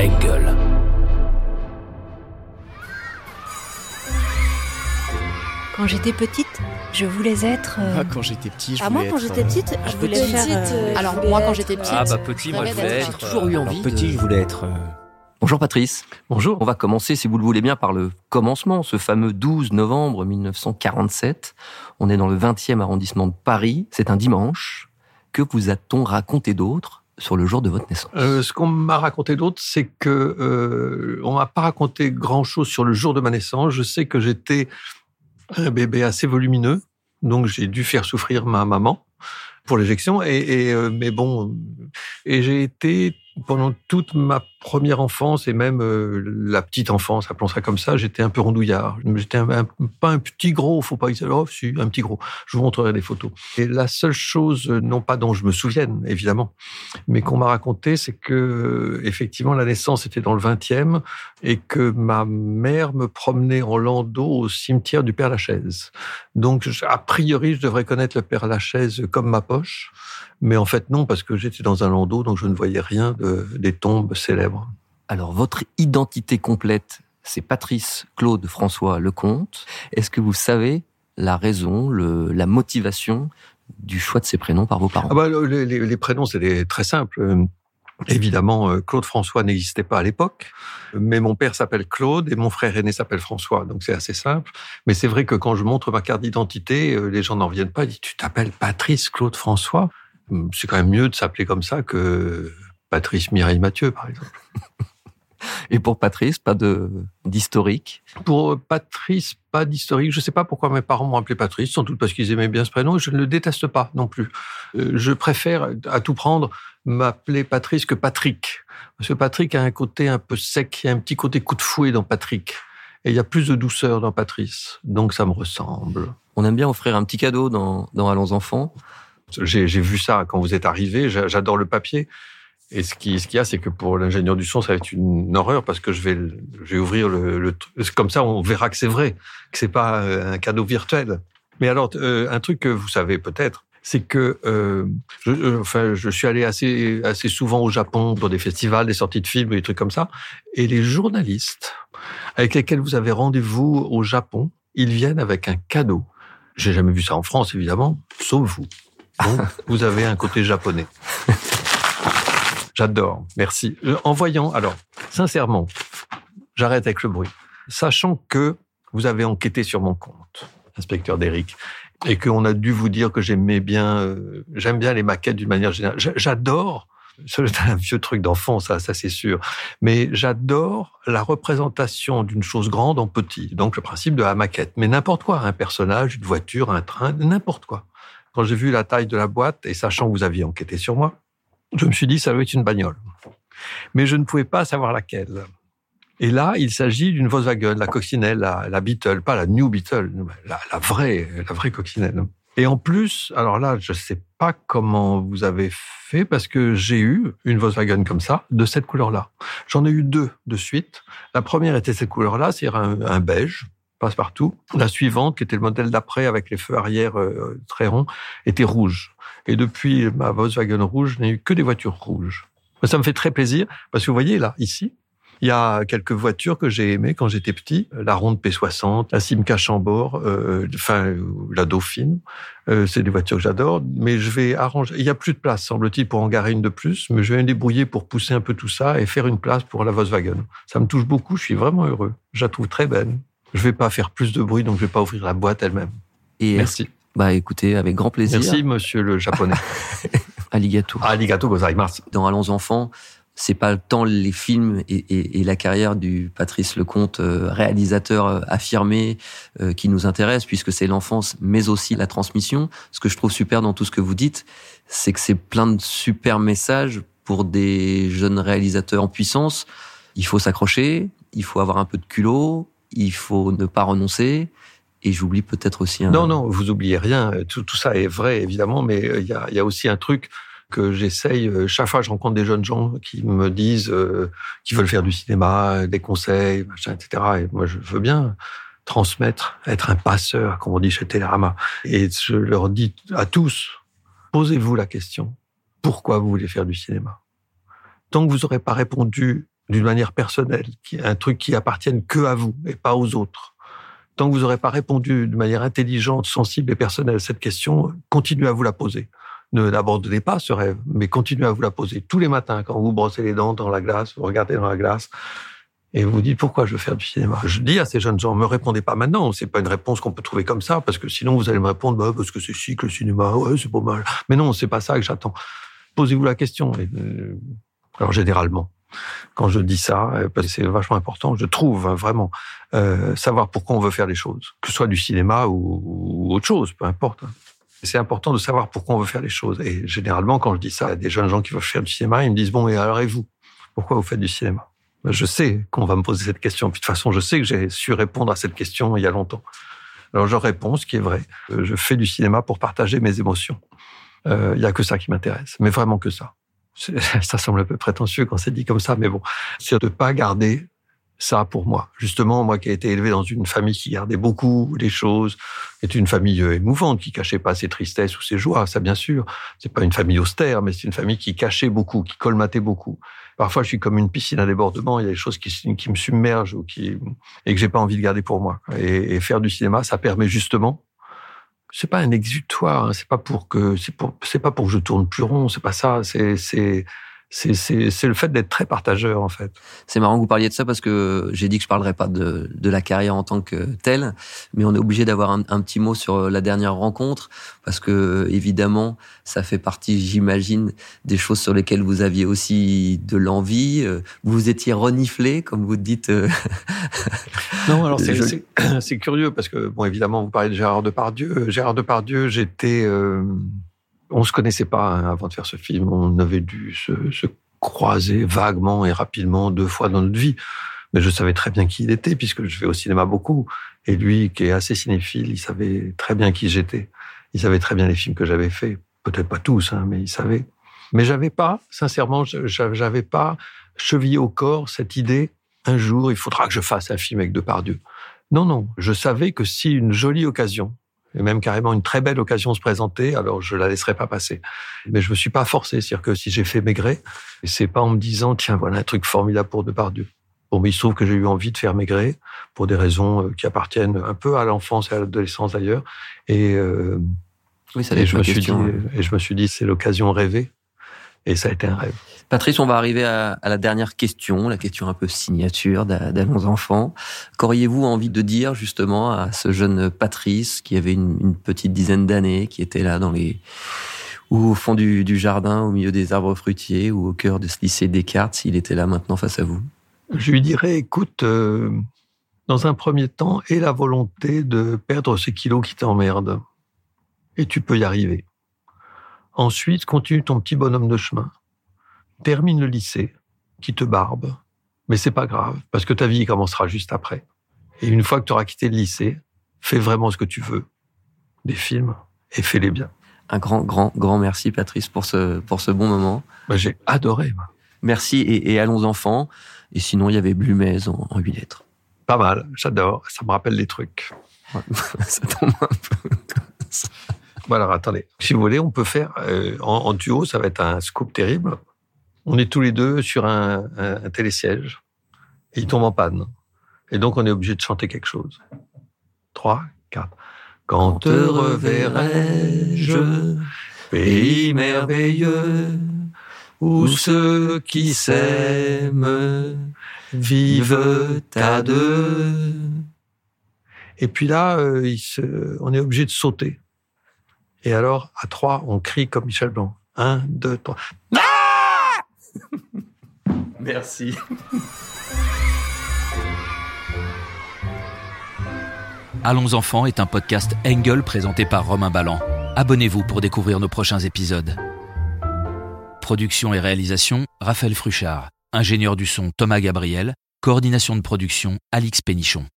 Engel. Quand j'étais petite, je voulais être. euh, Ah, quand j'étais petit, je Ah, voulais moi, quand être, j'étais euh, petite, je voulais petite, faire. euh, Alors je voulais moi quand être- j'étais petite, Ah bah petit, moi je voulais être... j'ai toujours eu envie Alors, petit, de- je voulais être. euh, Bonjour Patrice. Bonjour. On va commencer, si vous le voulez bien, par le commencement, ce fameux 12 novembre 1947. On est dans le 20e arrondissement de Paris. C'est un dimanche. Que vous a-t-on raconté d'autre sur le jour de votre naissance Euh, ce qu'on m'a raconté d'autre, c'est que euh, on m'a pas raconté grand-chose sur le jour de ma naissance. Je sais que j'étais un bébé assez volumineux, donc j'ai dû faire souffrir ma maman pour l'éjection. Et, euh, mais bon, et j'ai été pendant toute ma première enfance et même euh, la petite enfance, appelons ça comme ça, j'étais un peu rondouillard. J'étais un, pas un petit gros, faut pas exagérer, oh, si, un petit gros. Je vous montrerai des photos. Et la seule chose, euh, non pas dont je me souvienne, évidemment, mais qu'on m'a raconté, c'est que euh, effectivement la naissance était dans le 20e et que ma mère me promenait en landau au cimetière du Père Lachaise. Donc a priori, je devrais connaître le Père Lachaise comme ma poche, mais en fait non parce que j'étais dans un landau, donc je ne voyais rien de, des tombes célèbres. Alors, votre identité complète, c'est Patrice Claude François Lecomte. Est-ce que vous savez la raison, la motivation du choix de ces prénoms par vos parents? Ah bah, le- les, prénoms, c'est très simple. Euh, Évidemment, euh, Claude François n'existait pas à l'époque, mais mon père s'appelle Claude et mon frère aîné s'appelle François, donc c'est assez simple. Mais c'est vrai que quand je montre ma carte d'identité, euh, les gens n'en viennent pas. Ils disent, tu t'appelles Patrice Claude François? Hum, C'est quand même mieux de s'appeler comme ça que Patrice Mireille Mathieu, par exemple. Et pour Patrice, pas de d'historique? Pour Patrice, pas d'historique. Je sais pas pourquoi mes parents m'ont appelé Patrice, sans doute parce qu'ils aimaient bien ce prénom. et Je ne le déteste pas non plus. Euh, Je préfère, à tout prendre, m'appeler Patrice que Patrick. Parce que Patrick a un côté un peu sec, il y a un petit côté coup de fouet dans Patrick. Et il y a plus de douceur dans Patrice. Donc ça me ressemble. On aime bien offrir un petit cadeau dans, dans Allons enfants. J'ai vu ça quand vous êtes arrivé. J'a- J'adore le papier. Et ce qui, ce qu'il y a, c'est que pour l'ingénieur du son, ça va être une horreur parce que je vais, je vais ouvrir le, le comme ça, on verra que c'est vrai, que c'est pas euh, un cadeau virtuel. Mais alors, euh, un truc que vous savez peut-être, c'est que euh, je, euh, enfin, je suis allé assez, assez souvent au Japon pour des festivals, des sorties de films, des trucs comme ça. Et les journalistes avec lesquels vous avez rendez-vous au Japon, ils viennent avec un cadeau. J'ai jamais vu ça en France, évidemment, sauf vous. Donc, vous avez un côté japonais. J'adore, merci. Euh, En voyant, alors, sincèrement, j'arrête avec le bruit. Sachant que vous avez enquêté sur mon compte, inspecteur Derrick, et qu'on a dû vous dire que j'aimais bien, euh, j'aime bien les maquettes d'une manière générale. J'a- J'adore, c'est un vieux truc d'enfant, ça, ça c'est sûr, mais j'adore la représentation d'une chose grande en petit. Donc le principe de la maquette, mais n'importe quoi, un personnage, une voiture, un train, n'importe quoi. Quand j'ai vu la taille de la boîte et sachant que vous aviez enquêté sur moi, je me suis dit ça doit être une bagnole. Mais je ne pouvais pas savoir laquelle. Et là, il s'agit d'une Volkswagen, la coccinelle, la, la Beetle, pas la New Beetle, la, la vraie, la vraie coccinelle. Et en plus, alors là, je sais pas comment vous avez fait parce que j'ai eu une Volkswagen comme ça, de cette couleur-là. J'en ai eu deux de suite. La première était cette couleur-là, c'est-à-dire un, un beige, passe-partout. La suivante, qui était le modèle d'après avec les feux arrière euh, très ronds, était rouge. Et depuis ma Volkswagen rouge, je n'ai eu que des voitures rouges. Ça me fait très plaisir parce que vous voyez là, ici, il y a quelques voitures que j'ai aimées quand j'étais petit. La Ronde P60, la Simca Chambord, euh, enfin la Dauphine. Euh, c'est des voitures que j'adore. Mais je vais arranger. Il y a plus de place, semble-t-il, pour en garer une de plus. Mais je vais me débrouiller pour pousser un peu tout ça et faire une place pour la Volkswagen. Ça me touche beaucoup. Je suis vraiment heureux. Je la trouve très belle. Je vais pas faire plus de bruit, donc je vais pas ouvrir la boîte elle-même. Et Merci. Bah écoutez, avec grand plaisir. Merci, monsieur le japonais. Alligato. Arigato gozaimasu. Dans Allons enfants, c'est pas tant les films et, et- et la carrière du Patrice Lecomte, euh, réalisateur euh, affirmé, euh, qui nous intéresse, puisque c'est l'enfance, mais aussi la transmission. Ce que je trouve super dans tout ce que vous dites, c'est que c'est plein de super messages pour des jeunes réalisateurs en puissance. Il faut s'accrocher, il faut avoir un peu de culot, il faut ne pas renoncer. Et j'oublie peut-être aussi un... Non, non, vous oubliez rien. Tout, tout ça est vrai, évidemment, mais euh, il y a, y a aussi un truc que j'essaye. euh, Chaque fois, je rencontre des jeunes gens qui me disent euh, qu'ils veulent faire du cinéma, des conseils, machin, etc. Et moi, je veux bien transmettre, être un passeur, comme on dit chez Télérama. Et je leur dis à tous, posez-vous la question, pourquoi vous voulez faire du cinéma? Tant que vous n'aurez pas répondu d'une manière personnelle, un truc qui appartienne que à vous et pas aux autres. Tant que vous n'aurez pas répondu de manière intelligente, sensible et personnelle à cette question, continuez à vous la poser. Ne l'abandonnez pas ce rêve, mais continuez à vous la poser tous les matins quand vous brossez les dents dans la glace, vous regardez dans la glace et vous vous dites pourquoi je veux faire du cinéma? Je dis à ces jeunes gens, me répondez pas maintenant. C'est pas une réponse qu'on peut trouver comme ça parce que sinon vous allez me répondre, bah, parce que c'est chic le cinéma, ouais, c'est pas mal. Mais non, c'est pas ça que j'attends. Posez-vous la question. Euh, alors généralement, quand je dis ça, euh, parce que c'est vachement important, je trouve hein, vraiment euh, savoir pourquoi on veut faire les choses, que ce soit du cinéma ou, autre chose, peu importe. Hein. C'est important de savoir pourquoi on veut faire les choses. Et généralement, quand je dis ça à des jeunes gens qui veulent faire du cinéma, ils me disent bon, et alors et vous? Pourquoi vous faites du cinéma? Ben, Je sais qu'on va me poser cette question. De toute façon, je sais que j'ai su répondre à cette question il y a longtemps. Alors je réponds ce qui est vrai. Euh, je fais du cinéma pour partager mes émotions. Il y a que ça qui m'intéresse, mais vraiment que ça. ça semble un peu prétentieux quand c'est dit comme ça, mais bon, c'est de pas garder ça pour moi. Justement, moi qui ai été élevé dans une famille qui gardait beaucoup les choses, est une famille euh, émouvante, qui cachait pas ses tristesses ou ses joies, ça bien sûr. C'est pas une famille austère, mais c'est une famille qui cachait beaucoup, qui colmatait beaucoup. Parfois, je suis comme une piscine à débordement, il y a des choses qui, me submergent ou qui, et que j'ai pas envie de garder pour moi. Et faire du cinéma, ça permet justement c'est pas un exutoire, hein, c'est pas pour que c'est pour c'est pas pour que je tourne plus rond, c'est pas ça, c'est c'est c'est le fait d'être très partageur en fait. C'est marrant que vous parliez de ça parce que j'ai dit que je parlerais pas de, de la carrière en tant que telle, mais on est obligé d'avoir un, un, petit mot sur la dernière rencontre parce que évidemment ça fait partie, j'imagine, des choses sur lesquelles vous aviez aussi de l'envie. Vous étiez reniflé, comme vous dites. Euh, non, alors c'est curieux parce que bon, évidemment, vous parlez de Gérard Depardieu. Gérard Depardieu, j'étais euh, on se connaissait pas hein, avant de faire ce film. On avait dû se, croiser vaguement et rapidement deux fois dans notre vie. Mais je savais très bien qui il était puisque je vais au cinéma beaucoup. Et lui, qui est assez cinéphile, il savait très bien qui j'étais. Il savait très bien les films que j'avais faits. Peut-être pas tous, hein, mais il savait. Mais j'avais pas, sincèrement, j'avais pas chevillé au corps cette idée. Un jour, il faudra que je fasse un film avec Depardieu. Non, non. Je savais que si une jolie occasion et même carrément une très belle occasion se présenter, alors je la laisserai pas passer. Mais je me suis pas forcé, c'est-à-dire que si j'ai fait Maigret, c'est pas en me disant tiens voilà un truc formidable pour Depardieu. Bon, mais il se trouve que j'ai eu envie de faire Maigret pour des raisons euh, qui appartiennent un peu à l'enfance et à l'adolescence d'ailleurs. Et, euh, oui, ça et je me suis dit, et je me suis dit c'est l'occasion rêvée. Et ça a été un rêve. Patrice, on va arriver à, la dernière question, la question un peu signature d'Allons Enfants. Qu'auriez-vous envie de dire justement à ce jeune Patrice qui avait une, petite dizaine d'années, qui était là dans les ou au fond du, jardin, au milieu des arbres fruitiers, ou au cœur de ce lycée Descartes, s'il était là maintenant face à vous? Je lui dirais, écoute, euh, dans un premier temps, aie la volonté de perdre ces kilos qui t'emmerdent. Et tu peux y arriver. Ensuite, continue ton petit bonhomme de chemin. Termine le lycée, qui te barbe. Mais c'est pas grave, parce que ta vie commencera juste après. Et une fois que tu auras quitté le lycée, fais vraiment ce que tu veux. Des films, et fais-les bien. Un grand, grand, grand merci, Patrice, pour ce, pour ce bon moment. Bah, j'ai adoré. Merci, et, allons enfants. Et sinon, il y avait Blumez en, huit lettres. Pas mal, j'adore. Ça me rappelle des trucs. ça tombe un peu. Voilà, attendez. Si vous voulez, on peut faire euh, en, duo, ça va être un scoop terrible. On est tous les deux sur un, télésiège et il tombe en panne. Et donc, on est obligé de chanter quelque chose. Trois, quatre. Quand te reverrai-je, pays merveilleux, où ceux qui s'aiment vivent à deux. Et puis là, euh, on est obligé de sauter. Et alors, à trois, on crie comme Michel Blanc. Un, deux, trois. Ah Merci. Allons enfants est un podcast Engel présenté par Romain Ballan. Abonnez-vous pour découvrir nos prochains épisodes. Production et réalisation, Raphaël Fruchard. Ingénieur du son, Thomas Gabriel. Coordination de production, Alix Pénichon.